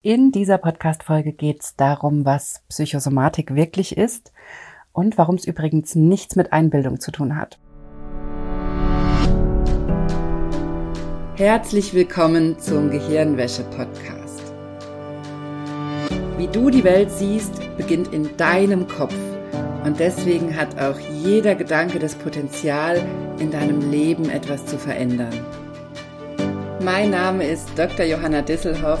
In dieser Podcast-Folge geht es darum, was Psychosomatik wirklich ist und warum es übrigens nichts mit Einbildung zu tun hat. Herzlich willkommen zum Gehirnwäsche-Podcast. Wie du die Welt siehst, beginnt in deinem Kopf. Und deswegen hat auch jeder Gedanke das Potenzial, in deinem Leben etwas zu verändern. Mein Name ist Dr. Johanna Disselhoff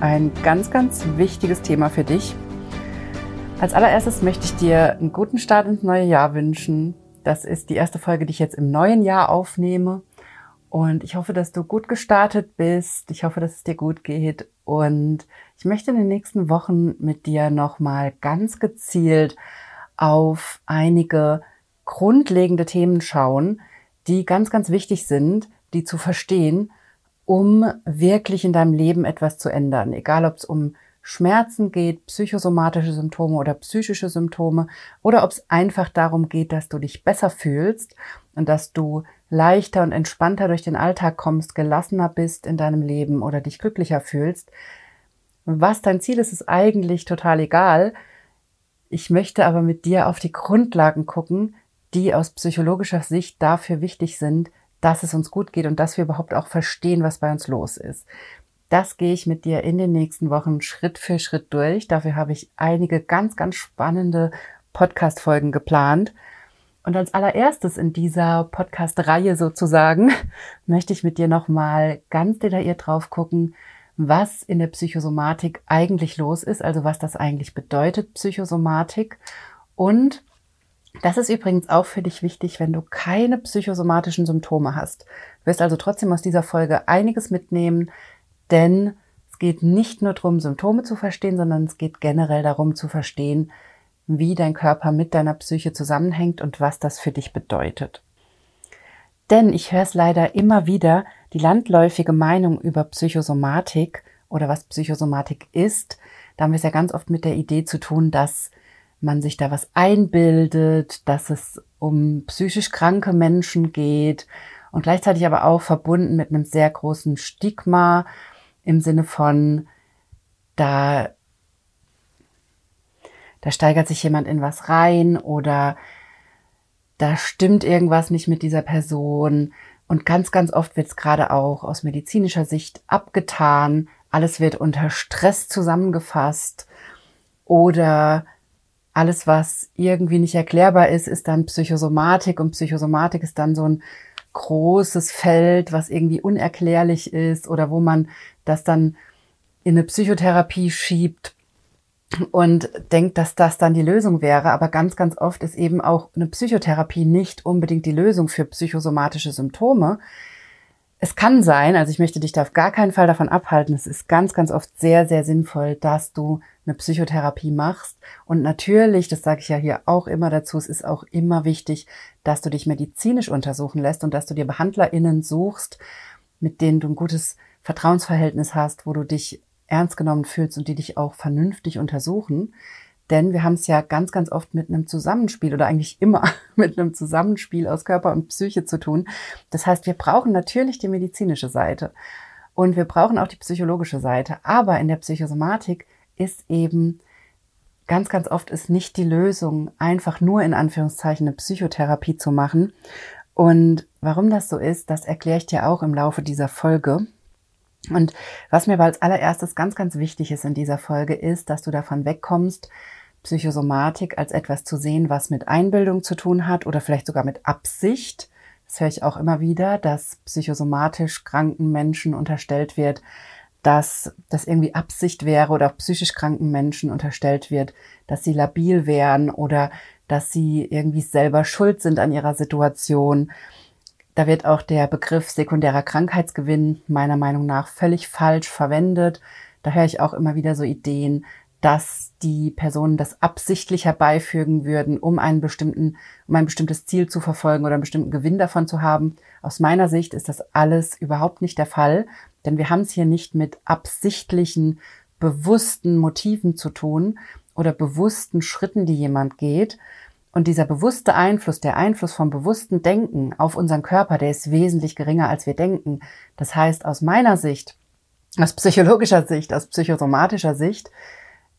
ein ganz, ganz wichtiges Thema für dich. Als allererstes möchte ich dir einen guten Start ins neue Jahr wünschen. Das ist die erste Folge, die ich jetzt im neuen Jahr aufnehme. Und ich hoffe, dass du gut gestartet bist. Ich hoffe, dass es dir gut geht. Und ich möchte in den nächsten Wochen mit dir nochmal ganz gezielt auf einige grundlegende Themen schauen, die ganz, ganz wichtig sind, die zu verstehen um wirklich in deinem Leben etwas zu ändern. Egal, ob es um Schmerzen geht, psychosomatische Symptome oder psychische Symptome oder ob es einfach darum geht, dass du dich besser fühlst und dass du leichter und entspannter durch den Alltag kommst, gelassener bist in deinem Leben oder dich glücklicher fühlst. Was dein Ziel ist, ist eigentlich total egal. Ich möchte aber mit dir auf die Grundlagen gucken, die aus psychologischer Sicht dafür wichtig sind, dass es uns gut geht und dass wir überhaupt auch verstehen, was bei uns los ist. Das gehe ich mit dir in den nächsten Wochen Schritt für Schritt durch. Dafür habe ich einige ganz, ganz spannende Podcast-Folgen geplant. Und als allererstes in dieser Podcast-Reihe sozusagen möchte ich mit dir nochmal ganz detailliert drauf gucken, was in der Psychosomatik eigentlich los ist, also was das eigentlich bedeutet, Psychosomatik und das ist übrigens auch für dich wichtig, wenn du keine psychosomatischen Symptome hast. Du wirst also trotzdem aus dieser Folge einiges mitnehmen, denn es geht nicht nur darum, Symptome zu verstehen, sondern es geht generell darum zu verstehen, wie dein Körper mit deiner Psyche zusammenhängt und was das für dich bedeutet. Denn ich höre es leider immer wieder, die landläufige Meinung über Psychosomatik oder was Psychosomatik ist. Da haben wir es ja ganz oft mit der Idee zu tun, dass man sich da was einbildet, dass es um psychisch kranke Menschen geht und gleichzeitig aber auch verbunden mit einem sehr großen Stigma im Sinne von, da, da steigert sich jemand in was rein oder da stimmt irgendwas nicht mit dieser Person. Und ganz, ganz oft wird es gerade auch aus medizinischer Sicht abgetan. Alles wird unter Stress zusammengefasst oder alles, was irgendwie nicht erklärbar ist, ist dann Psychosomatik und Psychosomatik ist dann so ein großes Feld, was irgendwie unerklärlich ist oder wo man das dann in eine Psychotherapie schiebt und denkt, dass das dann die Lösung wäre. Aber ganz, ganz oft ist eben auch eine Psychotherapie nicht unbedingt die Lösung für psychosomatische Symptome. Es kann sein, also ich möchte dich da auf gar keinen Fall davon abhalten, es ist ganz, ganz oft sehr, sehr sinnvoll, dass du eine Psychotherapie machst. Und natürlich, das sage ich ja hier auch immer dazu, es ist auch immer wichtig, dass du dich medizinisch untersuchen lässt und dass du dir BehandlerInnen suchst, mit denen du ein gutes Vertrauensverhältnis hast, wo du dich ernst genommen fühlst und die dich auch vernünftig untersuchen. Denn wir haben es ja ganz, ganz oft mit einem Zusammenspiel oder eigentlich immer mit einem Zusammenspiel aus Körper und Psyche zu tun. Das heißt, wir brauchen natürlich die medizinische Seite und wir brauchen auch die psychologische Seite. Aber in der Psychosomatik ist eben ganz, ganz oft ist nicht die Lösung, einfach nur in Anführungszeichen eine Psychotherapie zu machen. Und warum das so ist, das erkläre ich dir auch im Laufe dieser Folge. Und was mir als allererstes ganz, ganz wichtig ist in dieser Folge, ist, dass du davon wegkommst, Psychosomatik als etwas zu sehen, was mit Einbildung zu tun hat oder vielleicht sogar mit Absicht. Das höre ich auch immer wieder, dass psychosomatisch kranken Menschen unterstellt wird, dass das irgendwie Absicht wäre oder auch psychisch kranken Menschen unterstellt wird, dass sie labil wären oder dass sie irgendwie selber schuld sind an ihrer Situation. Da wird auch der Begriff sekundärer Krankheitsgewinn meiner Meinung nach völlig falsch verwendet. Da höre ich auch immer wieder so Ideen, dass die Personen das absichtlich herbeifügen würden, um einen bestimmten, um ein bestimmtes Ziel zu verfolgen oder einen bestimmten Gewinn davon zu haben. Aus meiner Sicht ist das alles überhaupt nicht der Fall, denn wir haben es hier nicht mit absichtlichen, bewussten Motiven zu tun oder bewussten Schritten, die jemand geht. Und dieser bewusste Einfluss, der Einfluss vom bewussten Denken auf unseren Körper, der ist wesentlich geringer, als wir denken. Das heißt, aus meiner Sicht, aus psychologischer Sicht, aus psychosomatischer Sicht,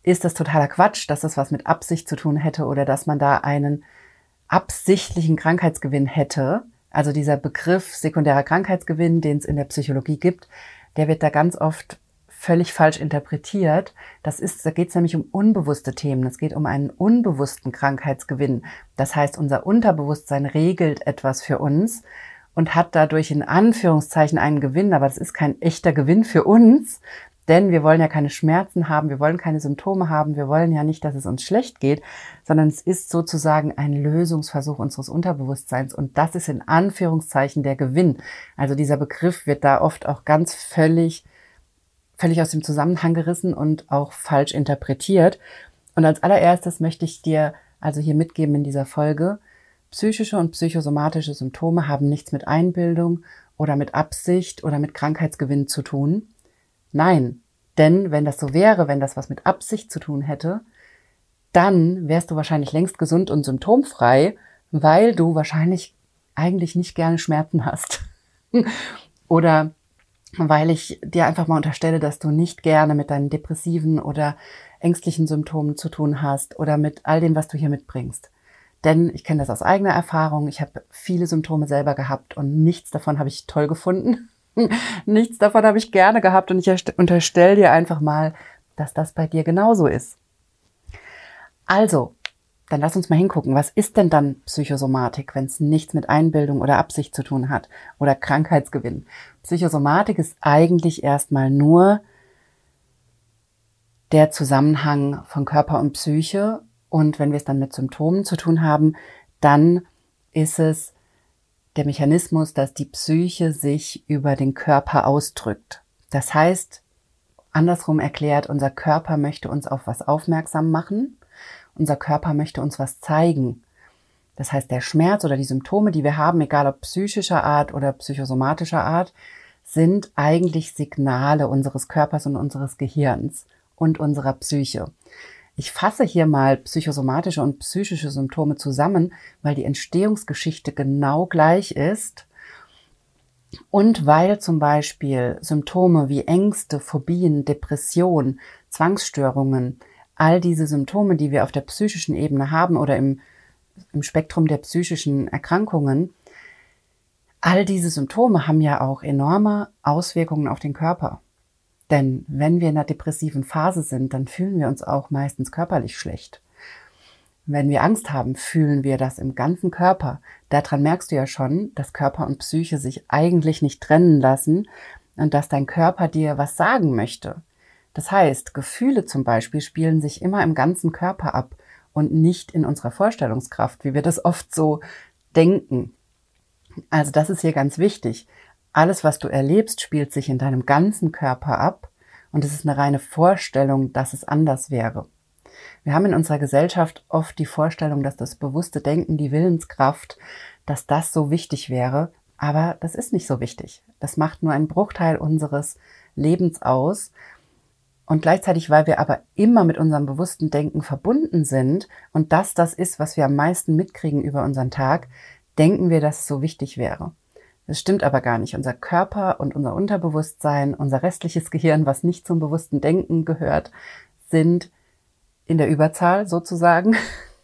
ist das totaler Quatsch, dass das was mit Absicht zu tun hätte oder dass man da einen absichtlichen Krankheitsgewinn hätte. Also dieser Begriff sekundärer Krankheitsgewinn, den es in der Psychologie gibt, der wird da ganz oft völlig falsch interpretiert. Das ist, da geht es nämlich um unbewusste Themen. Es geht um einen unbewussten Krankheitsgewinn. Das heißt, unser Unterbewusstsein regelt etwas für uns und hat dadurch in Anführungszeichen einen Gewinn, aber das ist kein echter Gewinn für uns, denn wir wollen ja keine Schmerzen haben, wir wollen keine Symptome haben, wir wollen ja nicht, dass es uns schlecht geht, sondern es ist sozusagen ein Lösungsversuch unseres Unterbewusstseins und das ist in Anführungszeichen der Gewinn. Also dieser Begriff wird da oft auch ganz völlig, völlig aus dem Zusammenhang gerissen und auch falsch interpretiert. Und als allererstes möchte ich dir also hier mitgeben in dieser Folge, psychische und psychosomatische Symptome haben nichts mit Einbildung oder mit Absicht oder mit Krankheitsgewinn zu tun Nein, denn wenn das so wäre, wenn das was mit Absicht zu tun hätte, dann wärst du wahrscheinlich längst gesund und symptomfrei, weil du wahrscheinlich eigentlich nicht gerne Schmerzen hast. oder weil ich dir einfach mal unterstelle, dass du nicht gerne mit deinen depressiven oder ängstlichen Symptomen zu tun hast oder mit all dem, was du hier mitbringst. Denn ich kenne das aus eigener Erfahrung. Ich habe viele Symptome selber gehabt und nichts davon habe ich toll gefunden. Nichts davon habe ich gerne gehabt und ich unterstelle dir einfach mal, dass das bei dir genauso ist. Also, dann lass uns mal hingucken, was ist denn dann Psychosomatik, wenn es nichts mit Einbildung oder Absicht zu tun hat oder Krankheitsgewinn? Psychosomatik ist eigentlich erstmal nur der Zusammenhang von Körper und Psyche und wenn wir es dann mit Symptomen zu tun haben, dann ist es der Mechanismus, dass die Psyche sich über den Körper ausdrückt. Das heißt, andersrum erklärt, unser Körper möchte uns auf was aufmerksam machen, unser Körper möchte uns was zeigen. Das heißt, der Schmerz oder die Symptome, die wir haben, egal ob psychischer Art oder psychosomatischer Art, sind eigentlich Signale unseres Körpers und unseres Gehirns und unserer Psyche. Ich fasse hier mal psychosomatische und psychische Symptome zusammen, weil die Entstehungsgeschichte genau gleich ist und weil zum Beispiel Symptome wie Ängste, Phobien, Depression, Zwangsstörungen, all diese Symptome, die wir auf der psychischen Ebene haben oder im, im Spektrum der psychischen Erkrankungen, all diese Symptome haben ja auch enorme Auswirkungen auf den Körper. Denn wenn wir in einer depressiven Phase sind, dann fühlen wir uns auch meistens körperlich schlecht. Wenn wir Angst haben, fühlen wir das im ganzen Körper. Daran merkst du ja schon, dass Körper und Psyche sich eigentlich nicht trennen lassen und dass dein Körper dir was sagen möchte. Das heißt, Gefühle zum Beispiel spielen sich immer im ganzen Körper ab und nicht in unserer Vorstellungskraft, wie wir das oft so denken. Also das ist hier ganz wichtig. Alles, was du erlebst, spielt sich in deinem ganzen Körper ab und es ist eine reine Vorstellung, dass es anders wäre. Wir haben in unserer Gesellschaft oft die Vorstellung, dass das bewusste Denken, die Willenskraft, dass das so wichtig wäre, aber das ist nicht so wichtig. Das macht nur einen Bruchteil unseres Lebens aus. Und gleichzeitig, weil wir aber immer mit unserem bewussten Denken verbunden sind und das das ist, was wir am meisten mitkriegen über unseren Tag, denken wir, dass es so wichtig wäre. Das stimmt aber gar nicht. Unser Körper und unser Unterbewusstsein, unser restliches Gehirn, was nicht zum bewussten Denken gehört, sind in der Überzahl sozusagen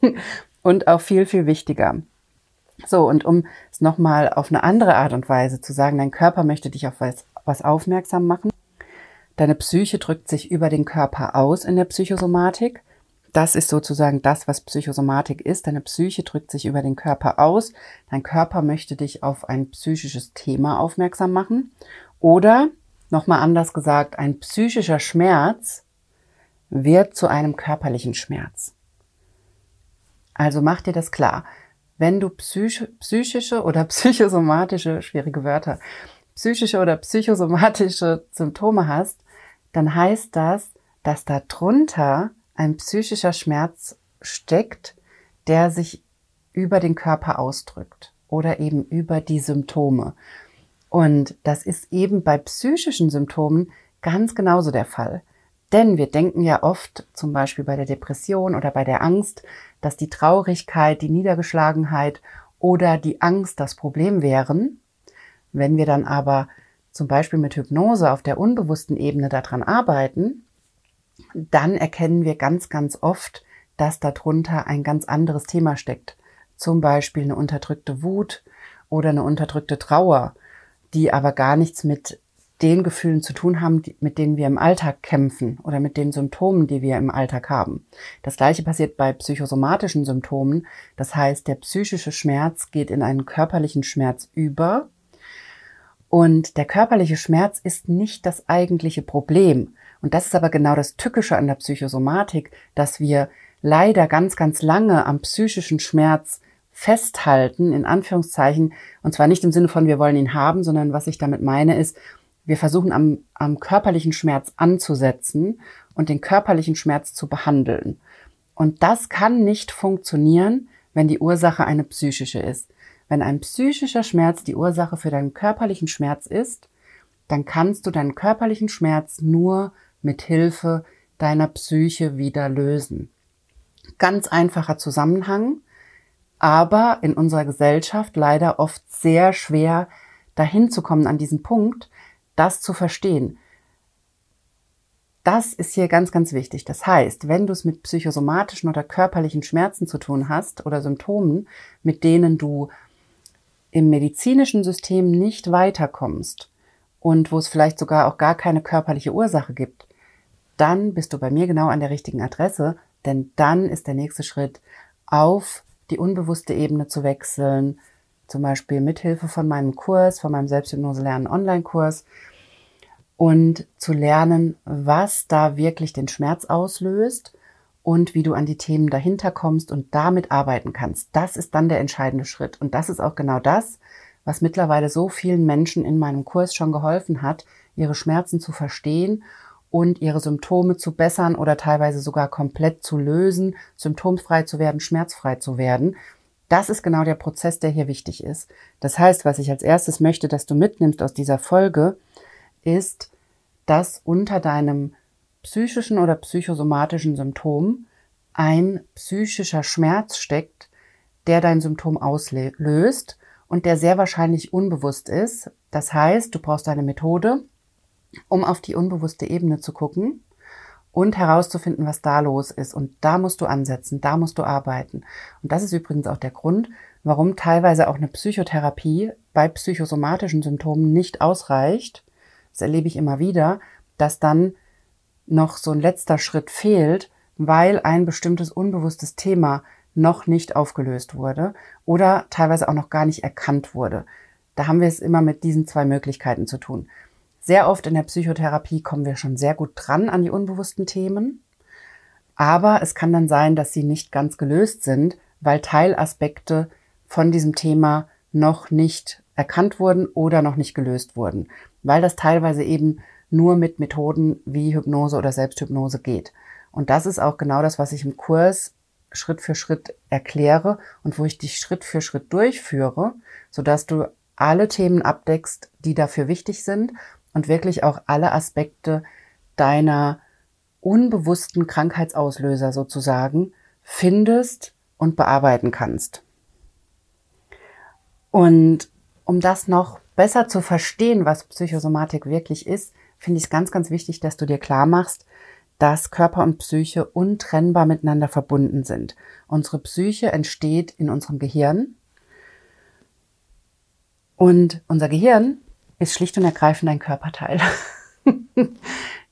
und auch viel, viel wichtiger. So, und um es nochmal auf eine andere Art und Weise zu sagen, dein Körper möchte dich auf was, was aufmerksam machen. Deine Psyche drückt sich über den Körper aus in der Psychosomatik. Das ist sozusagen das, was Psychosomatik ist. Deine Psyche drückt sich über den Körper aus. Dein Körper möchte dich auf ein psychisches Thema aufmerksam machen. Oder, nochmal anders gesagt, ein psychischer Schmerz wird zu einem körperlichen Schmerz. Also mach dir das klar. Wenn du psych psychische oder psychosomatische, schwierige Wörter, psychische oder psychosomatische Symptome hast, dann heißt das, dass da drunter ein psychischer Schmerz steckt, der sich über den Körper ausdrückt oder eben über die Symptome. Und das ist eben bei psychischen Symptomen ganz genauso der Fall. Denn wir denken ja oft, zum Beispiel bei der Depression oder bei der Angst, dass die Traurigkeit, die Niedergeschlagenheit oder die Angst das Problem wären. Wenn wir dann aber zum Beispiel mit Hypnose auf der unbewussten Ebene daran arbeiten, dann erkennen wir ganz, ganz oft, dass darunter ein ganz anderes Thema steckt. Zum Beispiel eine unterdrückte Wut oder eine unterdrückte Trauer, die aber gar nichts mit den Gefühlen zu tun haben, mit denen wir im Alltag kämpfen oder mit den Symptomen, die wir im Alltag haben. Das gleiche passiert bei psychosomatischen Symptomen. Das heißt, der psychische Schmerz geht in einen körperlichen Schmerz über. Und der körperliche Schmerz ist nicht das eigentliche Problem. Und das ist aber genau das Tückische an der Psychosomatik, dass wir leider ganz, ganz lange am psychischen Schmerz festhalten, in Anführungszeichen, und zwar nicht im Sinne von, wir wollen ihn haben, sondern was ich damit meine ist, wir versuchen am, am körperlichen Schmerz anzusetzen und den körperlichen Schmerz zu behandeln. Und das kann nicht funktionieren, wenn die Ursache eine psychische ist. Wenn ein psychischer Schmerz die Ursache für deinen körperlichen Schmerz ist, dann kannst du deinen körperlichen Schmerz nur mit Hilfe deiner Psyche wieder lösen. Ganz einfacher Zusammenhang, aber in unserer Gesellschaft leider oft sehr schwer dahin zu kommen an diesen Punkt, das zu verstehen. Das ist hier ganz, ganz wichtig. Das heißt, wenn du es mit psychosomatischen oder körperlichen Schmerzen zu tun hast oder Symptomen, mit denen du im medizinischen System nicht weiterkommst und wo es vielleicht sogar auch gar keine körperliche Ursache gibt, dann bist du bei mir genau an der richtigen Adresse, denn dann ist der nächste Schritt, auf die unbewusste Ebene zu wechseln, zum Beispiel mithilfe von meinem Kurs, von meinem Selbsthypnose lernen Online-Kurs und zu lernen, was da wirklich den Schmerz auslöst und wie du an die Themen dahinter kommst und damit arbeiten kannst. Das ist dann der entscheidende Schritt. Und das ist auch genau das, was mittlerweile so vielen Menschen in meinem Kurs schon geholfen hat, ihre Schmerzen zu verstehen und ihre Symptome zu bessern oder teilweise sogar komplett zu lösen, symptomfrei zu werden, schmerzfrei zu werden. Das ist genau der Prozess, der hier wichtig ist. Das heißt, was ich als erstes möchte, dass du mitnimmst aus dieser Folge, ist, dass unter deinem psychischen oder psychosomatischen Symptom ein psychischer Schmerz steckt, der dein Symptom auslöst und der sehr wahrscheinlich unbewusst ist. Das heißt, du brauchst eine Methode, um auf die unbewusste Ebene zu gucken und herauszufinden, was da los ist. Und da musst du ansetzen, da musst du arbeiten. Und das ist übrigens auch der Grund, warum teilweise auch eine Psychotherapie bei psychosomatischen Symptomen nicht ausreicht. Das erlebe ich immer wieder, dass dann noch so ein letzter Schritt fehlt, weil ein bestimmtes unbewusstes Thema noch nicht aufgelöst wurde oder teilweise auch noch gar nicht erkannt wurde. Da haben wir es immer mit diesen zwei Möglichkeiten zu tun. Sehr oft in der Psychotherapie kommen wir schon sehr gut dran an die unbewussten Themen, aber es kann dann sein, dass sie nicht ganz gelöst sind, weil Teilaspekte von diesem Thema noch nicht erkannt wurden oder noch nicht gelöst wurden, weil das teilweise eben nur mit Methoden wie Hypnose oder Selbsthypnose geht. Und das ist auch genau das, was ich im Kurs Schritt für Schritt erkläre und wo ich dich Schritt für Schritt durchführe, sodass du alle Themen abdeckst, die dafür wichtig sind und wirklich auch alle Aspekte deiner unbewussten Krankheitsauslöser sozusagen findest und bearbeiten kannst. Und um das noch besser zu verstehen, was Psychosomatik wirklich ist, finde ich es ganz, ganz wichtig, dass du dir klar machst, dass Körper und Psyche untrennbar miteinander verbunden sind. Unsere Psyche entsteht in unserem Gehirn und unser Gehirn ist schlicht und ergreifend ein Körperteil.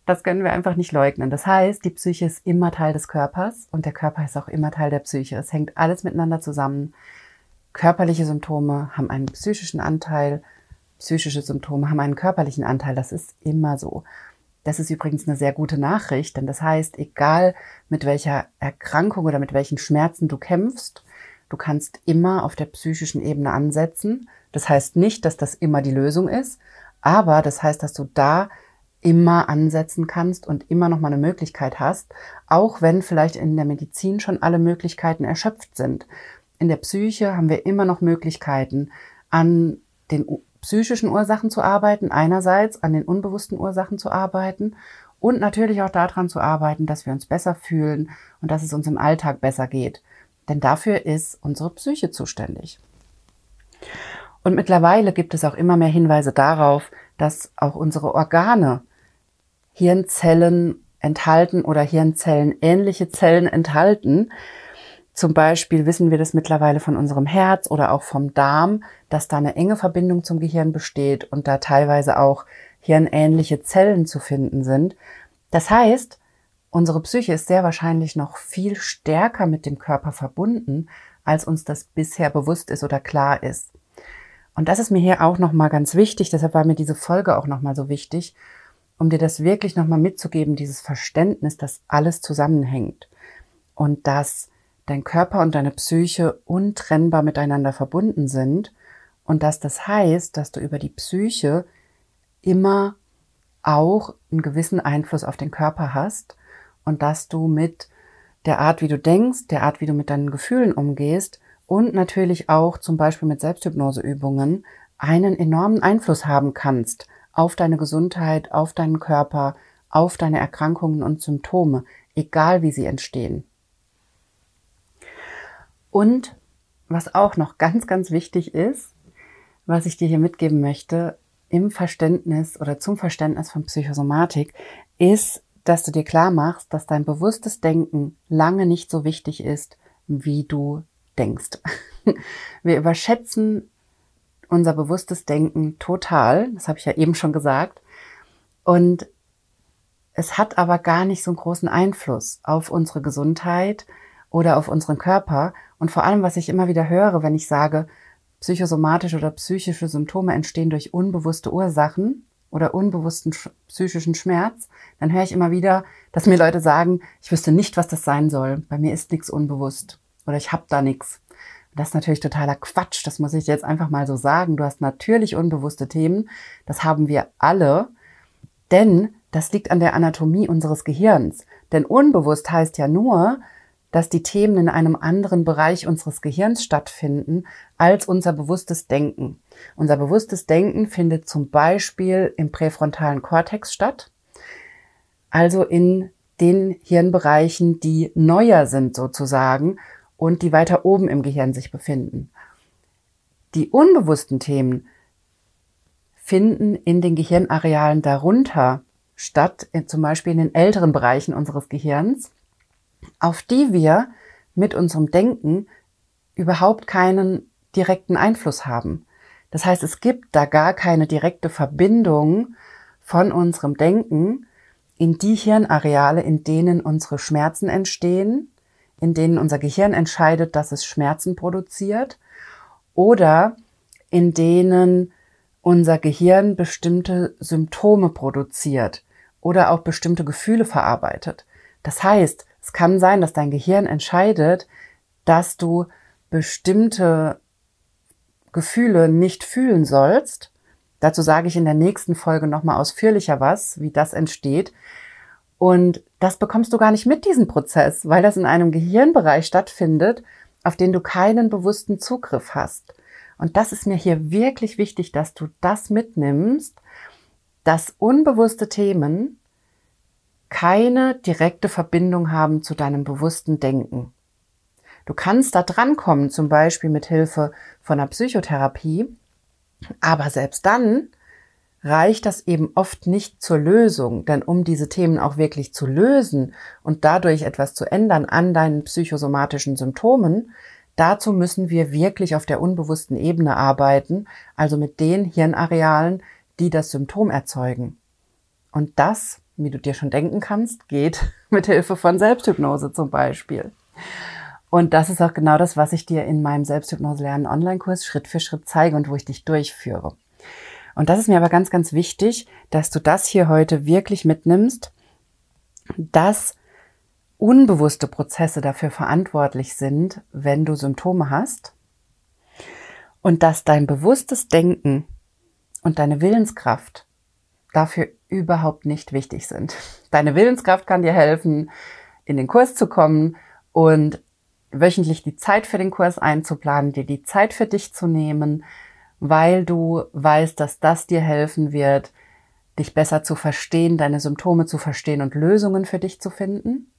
das können wir einfach nicht leugnen. Das heißt, die Psyche ist immer Teil des Körpers und der Körper ist auch immer Teil der Psyche. Es hängt alles miteinander zusammen. Körperliche Symptome haben einen psychischen Anteil, psychische Symptome haben einen körperlichen Anteil. Das ist immer so. Das ist übrigens eine sehr gute Nachricht, denn das heißt, egal mit welcher Erkrankung oder mit welchen Schmerzen du kämpfst, du kannst immer auf der psychischen Ebene ansetzen das heißt nicht, dass das immer die Lösung ist, aber das heißt, dass du da immer ansetzen kannst und immer noch mal eine Möglichkeit hast, auch wenn vielleicht in der Medizin schon alle Möglichkeiten erschöpft sind. In der Psyche haben wir immer noch Möglichkeiten, an den psychischen Ursachen zu arbeiten, einerseits an den unbewussten Ursachen zu arbeiten und natürlich auch daran zu arbeiten, dass wir uns besser fühlen und dass es uns im Alltag besser geht. Denn dafür ist unsere Psyche zuständig. Und mittlerweile gibt es auch immer mehr Hinweise darauf, dass auch unsere Organe Hirnzellen enthalten oder Hirnzellen ähnliche Zellen enthalten. Zum Beispiel wissen wir das mittlerweile von unserem Herz oder auch vom Darm, dass da eine enge Verbindung zum Gehirn besteht und da teilweise auch hirnähnliche Zellen zu finden sind. Das heißt, unsere Psyche ist sehr wahrscheinlich noch viel stärker mit dem Körper verbunden, als uns das bisher bewusst ist oder klar ist. Und das ist mir hier auch nochmal ganz wichtig, deshalb war mir diese Folge auch nochmal so wichtig, um dir das wirklich nochmal mitzugeben, dieses Verständnis, dass alles zusammenhängt und dass dein Körper und deine Psyche untrennbar miteinander verbunden sind und dass das heißt, dass du über die Psyche immer auch einen gewissen Einfluss auf den Körper hast und dass du mit der Art, wie du denkst, der Art, wie du mit deinen Gefühlen umgehst, und natürlich auch zum Beispiel mit Selbsthypnoseübungen einen enormen Einfluss haben kannst auf deine Gesundheit, auf deinen Körper, auf deine Erkrankungen und Symptome, egal wie sie entstehen. Und was auch noch ganz, ganz wichtig ist, was ich dir hier mitgeben möchte, im Verständnis oder zum Verständnis von Psychosomatik, ist, dass du dir klar machst, dass dein bewusstes Denken lange nicht so wichtig ist, wie du denkst. Wir überschätzen unser bewusstes Denken total, das habe ich ja eben schon gesagt. Und es hat aber gar nicht so einen großen Einfluss auf unsere Gesundheit oder auf unseren Körper. Und vor allem, was ich immer wieder höre, wenn ich sage, psychosomatische oder psychische Symptome entstehen durch unbewusste Ursachen oder unbewussten psychischen Schmerz, dann höre ich immer wieder, dass mir Leute sagen, ich wüsste nicht, was das sein soll. Bei mir ist nichts unbewusst oder ich habe da nichts. Das ist natürlich totaler Quatsch, das muss ich jetzt einfach mal so sagen. Du hast natürlich unbewusste Themen, das haben wir alle, denn das liegt an der Anatomie unseres Gehirns. Denn unbewusst heißt ja nur, dass die Themen in einem anderen Bereich unseres Gehirns stattfinden als unser bewusstes Denken. Unser bewusstes Denken findet zum Beispiel im präfrontalen Kortex statt, also in den Hirnbereichen, die neuer sind sozusagen und die weiter oben im Gehirn sich befinden. Die unbewussten Themen finden in den Gehirnarealen darunter statt, zum Beispiel in den älteren Bereichen unseres Gehirns, auf die wir mit unserem Denken überhaupt keinen direkten Einfluss haben. Das heißt, es gibt da gar keine direkte Verbindung von unserem Denken in die Hirnareale, in denen unsere Schmerzen entstehen in denen unser Gehirn entscheidet, dass es Schmerzen produziert oder in denen unser Gehirn bestimmte Symptome produziert oder auch bestimmte Gefühle verarbeitet. Das heißt, es kann sein, dass dein Gehirn entscheidet, dass du bestimmte Gefühle nicht fühlen sollst. Dazu sage ich in der nächsten Folge nochmal ausführlicher was, wie das entsteht. Und das bekommst du gar nicht mit, diesen Prozess, weil das in einem Gehirnbereich stattfindet, auf den du keinen bewussten Zugriff hast. Und das ist mir hier wirklich wichtig, dass du das mitnimmst, dass unbewusste Themen keine direkte Verbindung haben zu deinem bewussten Denken. Du kannst da drankommen, zum Beispiel mit Hilfe von einer Psychotherapie, aber selbst dann reicht das eben oft nicht zur Lösung, denn um diese Themen auch wirklich zu lösen und dadurch etwas zu ändern an deinen psychosomatischen Symptomen, dazu müssen wir wirklich auf der unbewussten Ebene arbeiten, also mit den Hirnarealen, die das Symptom erzeugen. Und das, wie du dir schon denken kannst, geht mit Hilfe von Selbsthypnose zum Beispiel. Und das ist auch genau das, was ich dir in meinem Selbsthypnose lernen Online-Kurs Schritt für Schritt zeige und wo ich dich durchführe. Und das ist mir aber ganz, ganz wichtig, dass du das hier heute wirklich mitnimmst, dass unbewusste Prozesse dafür verantwortlich sind, wenn du Symptome hast und dass dein bewusstes Denken und deine Willenskraft dafür überhaupt nicht wichtig sind. Deine Willenskraft kann dir helfen, in den Kurs zu kommen und wöchentlich die Zeit für den Kurs einzuplanen, dir die Zeit für dich zu nehmen, weil du weißt, dass das dir helfen wird, dich besser zu verstehen, deine Symptome zu verstehen und Lösungen für dich zu finden.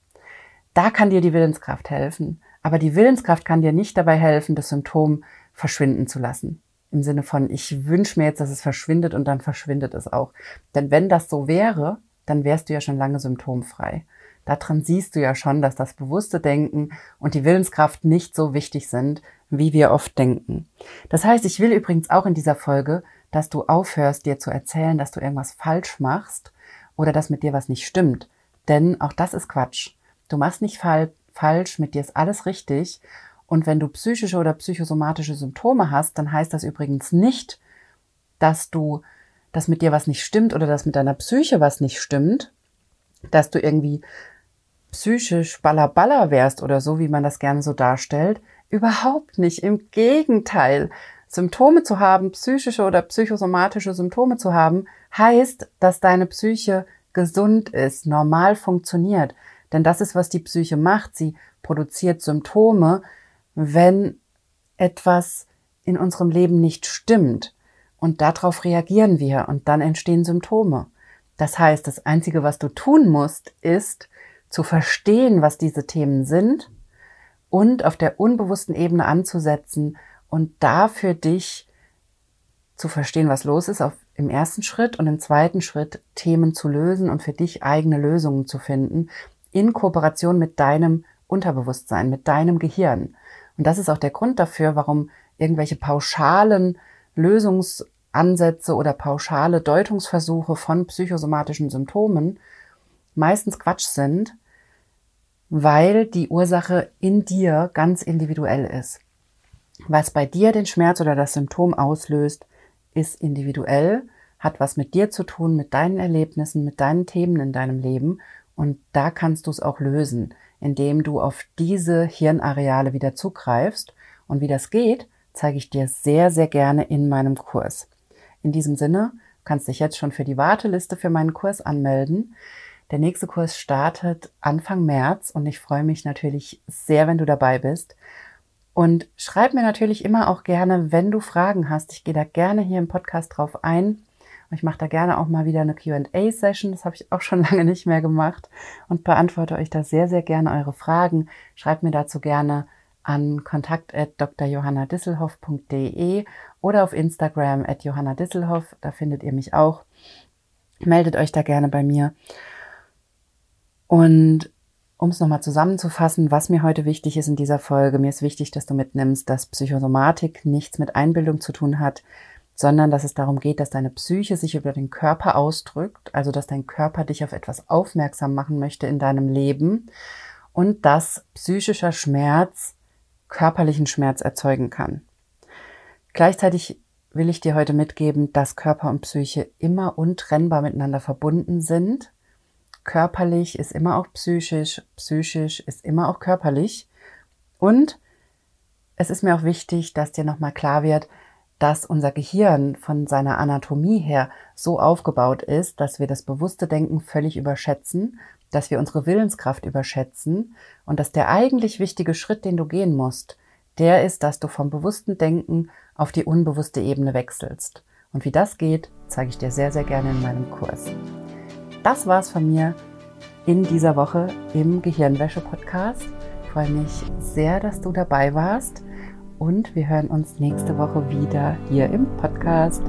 Da kann dir die Willenskraft helfen. Aber die Willenskraft kann dir nicht dabei helfen, das Symptom verschwinden zu lassen. Im Sinne von, ich wünsche mir jetzt, dass es verschwindet und dann verschwindet es auch. Denn wenn das so wäre, dann wärst du ja schon lange symptomfrei. Daran siehst du ja schon, dass das bewusste Denken und die Willenskraft nicht so wichtig sind, wie wir oft denken. Das heißt, ich will übrigens auch in dieser Folge, dass du aufhörst, dir zu erzählen, dass du irgendwas falsch machst oder dass mit dir was nicht stimmt. Denn auch das ist Quatsch. Du machst nicht fal falsch, mit dir ist alles richtig. Und wenn du psychische oder psychosomatische Symptome hast, dann heißt das übrigens nicht, dass du, dass mit dir was nicht stimmt oder dass mit deiner Psyche was nicht stimmt, dass du irgendwie psychisch ballerballer wärst oder so, wie man das gerne so darstellt. Überhaupt nicht. Im Gegenteil. Symptome zu haben, psychische oder psychosomatische Symptome zu haben, heißt, dass deine Psyche gesund ist, normal funktioniert. Denn das ist, was die Psyche macht. Sie produziert Symptome, wenn etwas in unserem Leben nicht stimmt. Und darauf reagieren wir und dann entstehen Symptome. Das heißt, das Einzige, was du tun musst, ist zu verstehen, was diese Themen sind und auf der unbewussten Ebene anzusetzen und da für dich zu verstehen, was los ist, auf, im ersten Schritt und im zweiten Schritt Themen zu lösen und für dich eigene Lösungen zu finden, in Kooperation mit deinem Unterbewusstsein, mit deinem Gehirn. Und das ist auch der Grund dafür, warum irgendwelche pauschalen Lösungsansätze oder pauschale Deutungsversuche von psychosomatischen Symptomen meistens Quatsch sind, weil die Ursache in dir ganz individuell ist. Was bei dir den Schmerz oder das Symptom auslöst, ist individuell, hat was mit dir zu tun, mit deinen Erlebnissen, mit deinen Themen in deinem Leben und da kannst du es auch lösen, indem du auf diese Hirnareale wieder zugreifst. Und wie das geht, zeige ich dir sehr, sehr gerne in meinem Kurs. In diesem Sinne kannst dich jetzt schon für die Warteliste für meinen Kurs anmelden. Der nächste Kurs startet Anfang März und ich freue mich natürlich sehr, wenn du dabei bist. Und schreib mir natürlich immer auch gerne, wenn du Fragen hast. Ich gehe da gerne hier im Podcast drauf ein. Ich mache da gerne auch mal wieder eine QA-Session. Das habe ich auch schon lange nicht mehr gemacht und beantworte euch da sehr, sehr gerne eure Fragen. Schreibt mir dazu gerne an kontakt.drjohannadisselhoff.de oder auf Instagram at johannadisselhoff. Da findet ihr mich auch. Meldet euch da gerne bei mir. Und um es nochmal zusammenzufassen, was mir heute wichtig ist in dieser Folge, mir ist wichtig, dass du mitnimmst, dass Psychosomatik nichts mit Einbildung zu tun hat, sondern dass es darum geht, dass deine Psyche sich über den Körper ausdrückt, also dass dein Körper dich auf etwas aufmerksam machen möchte in deinem Leben und dass psychischer Schmerz körperlichen Schmerz erzeugen kann. Gleichzeitig will ich dir heute mitgeben, dass Körper und Psyche immer untrennbar miteinander verbunden sind. Körperlich ist immer auch psychisch, psychisch ist immer auch körperlich. Und es ist mir auch wichtig, dass dir nochmal klar wird, dass unser Gehirn von seiner Anatomie her so aufgebaut ist, dass wir das bewusste Denken völlig überschätzen, dass wir unsere Willenskraft überschätzen und dass der eigentlich wichtige Schritt, den du gehen musst, der ist, dass du vom bewussten Denken auf die unbewusste Ebene wechselst. Und wie das geht, zeige ich dir sehr, sehr gerne in meinem Kurs. Das war's von mir in dieser Woche im Gehirnwäsche-Podcast. Ich freue mich sehr, dass du dabei warst und wir hören uns nächste Woche wieder hier im Podcast.